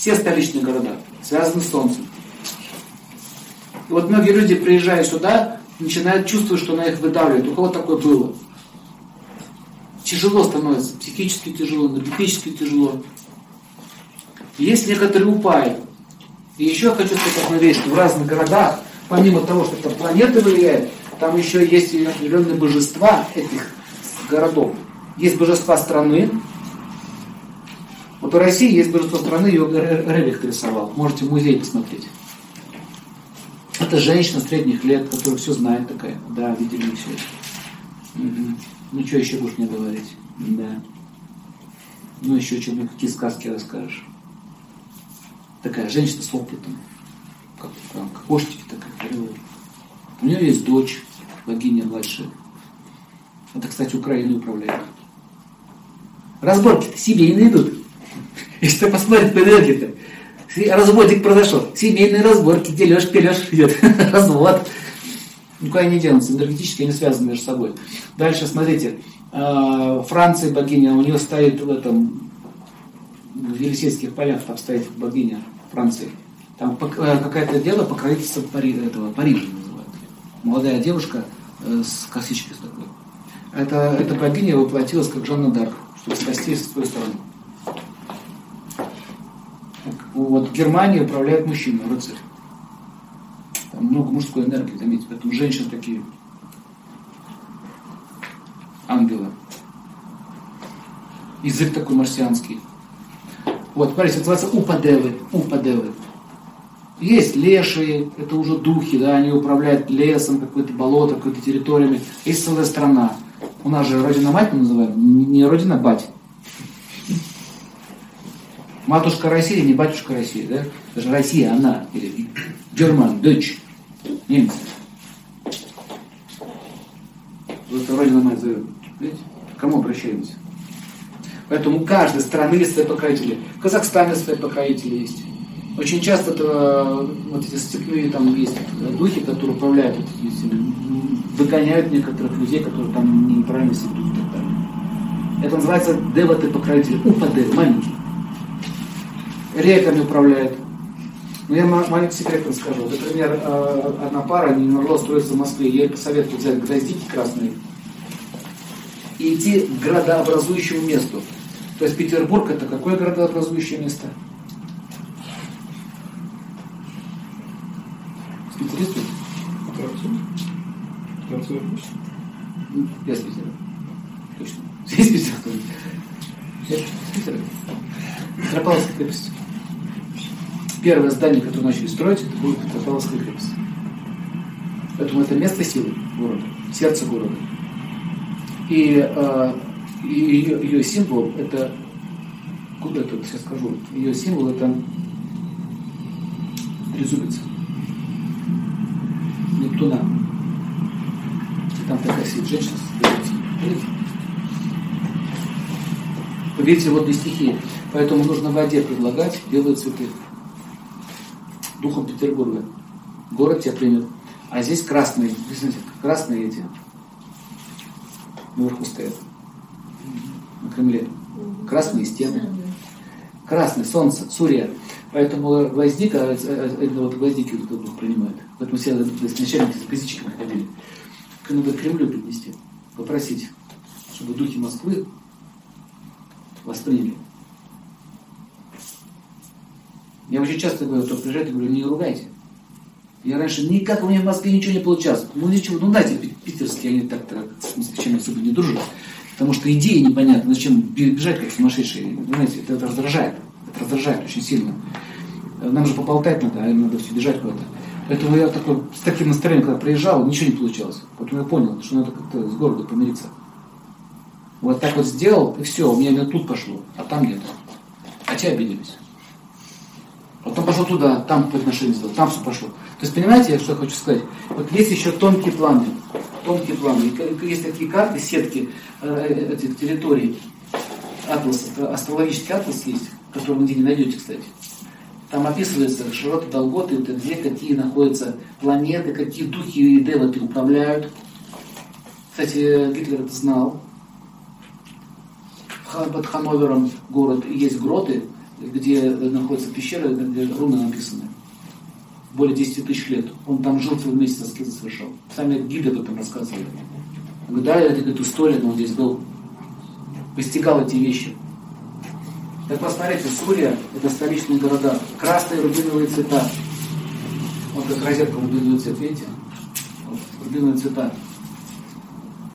Все столичные города связаны с Солнцем. И вот многие люди, приезжая сюда, начинают чувствовать, что на их выдавливает. У кого такое было? Тяжело становится, психически тяжело, энергетически тяжело. Есть некоторые упаи. И еще хочу сказать одну вещь, что в разных городах, помимо того, что это планеты влияет, там еще есть определенные божества этих городов. Есть божества страны. Вот в России есть божество страны, ее Рерих рисовал. Можете в музей посмотреть. Это женщина средних лет, которая все знает такая. Да, видели все это. Угу. Ну, что еще будешь мне говорить? Да. Ну, еще что, мне какие сказки расскажешь? Такая женщина с опытом. Как, как кошечки такая. У нее есть дочь, богиня младшая. Это, кстати, Украину управляет. Разборки-то семейные идут. Если ты посмотришь по энергии-то, разводик произошел. Семейные разборки, дележ, пележ идет. Развод. Никуда не денутся, энергетически они связаны между собой. Дальше, смотрите, а, Франция богиня, у нее стоит в этом, в Елисейских полях, там стоит богиня Франции. Там э, какое-то дело покровительство Пари, этого, Парижа называют. Молодая девушка э, с косичкой с такой. Это, эта богиня воплотилась как Жанна Дарк, чтобы спасти с той стороны. Вот Германия управляет мужчина, рыцарь. Там много мужской энергии, заметьте, поэтому женщины такие ангелы. Язык такой марсианский. Вот, смотрите, называется упадевы, упадевы. Есть лешие, это уже духи, да, они управляют лесом, какой-то болото, какой-то территориями. Есть целая страна. У нас же родина-мать мы называем, не родина-бать. Матушка Россия, не батюшка Россия, да? Даже Россия, она, или Герман, Deutsch, немцы. Вот Родина мать зовет. Видите? Кому обращаемся? Поэтому у каждой страны есть свои покровители. В Казахстане свои покровители есть. Очень часто это, вот эти степные там есть духи, которые управляют этими, выгоняют некоторых людей, которые там неправильно себя ведут и так далее. Это называется деваты покровители. Упаде, маленький реками управляет. Но я маленький секрет расскажу. Например, э, одна пара не могла устроиться в Москве. Я ей посоветую взять гвоздики красные и идти к градообразующему месту. То есть Петербург это какое градообразующее место? Специалисты? Я с Питера. Точно. Есть Питер? Я с Питера. Петропавловская крепость первое здание, которое начали строить, это будет Петропавловская крепость. Поэтому это место силы города, сердце города. И, э, ее, ее символ это, куда это, сейчас скажу, ее символ это трезубец. Нептуна. И там такая сидит женщина? Вы видите водные стихии. Поэтому нужно в воде предлагать белые цветы духом Петербурга. Город тебя примет. А здесь красные, смотрите, красные эти наверху стоят, на Кремле. Красные стены. Красное солнце, Сурья. Поэтому гвоздика, э, э, именно вот гвоздики вот этот дух принимает. Поэтому все начальники с гвоздичками ходили. Надо к Кремлю принести, попросить, чтобы духи Москвы восприняли. Я очень часто говорю, кто приезжает, я говорю, не ругайте. Я раньше никак у меня в Москве ничего не получалось. Ну ничего, ну дайте питерские, они так, в смысле, чем особо не дружат. Потому что идеи непонятны, зачем бежать как сумасшедшие. Знаете, это, это раздражает. Это раздражает очень сильно. Нам же поболтать надо, а им надо все бежать куда-то. Поэтому я такой, с таким настроением, когда приезжал, ничего не получалось. Поэтому я понял, что надо как-то с городом помириться. Вот так вот сделал, и все, у меня именно тут пошло, а там нет. А те обиделись. Потом пошел туда, там по отношению сделал, там все пошло. То есть, понимаете, что я хочу сказать? Вот есть еще тонкие планы. Тонкие планы. Есть такие карты, сетки э, этих территорий. Атлас, это астрологический атлас есть, который вы нигде не найдете, кстати. Там описывается широты, долготы, где какие находятся планеты, какие духи и деваты управляют. Кстати, Гитлер это знал. Под Ханновером город есть гроты, где находится пещера, где руны написаны. Более 10 тысяч лет. Он там жил целый месяц, аскезы совершал. Сами гиды об этом рассказывали. Да, это говорит, история, но он здесь был. Постигал эти вещи. Так посмотрите, Сурия – это столичные города. Красные рубиновые цвета. Вот как розетка рубиновый цвет, видите? Вот, рубиновые цвета.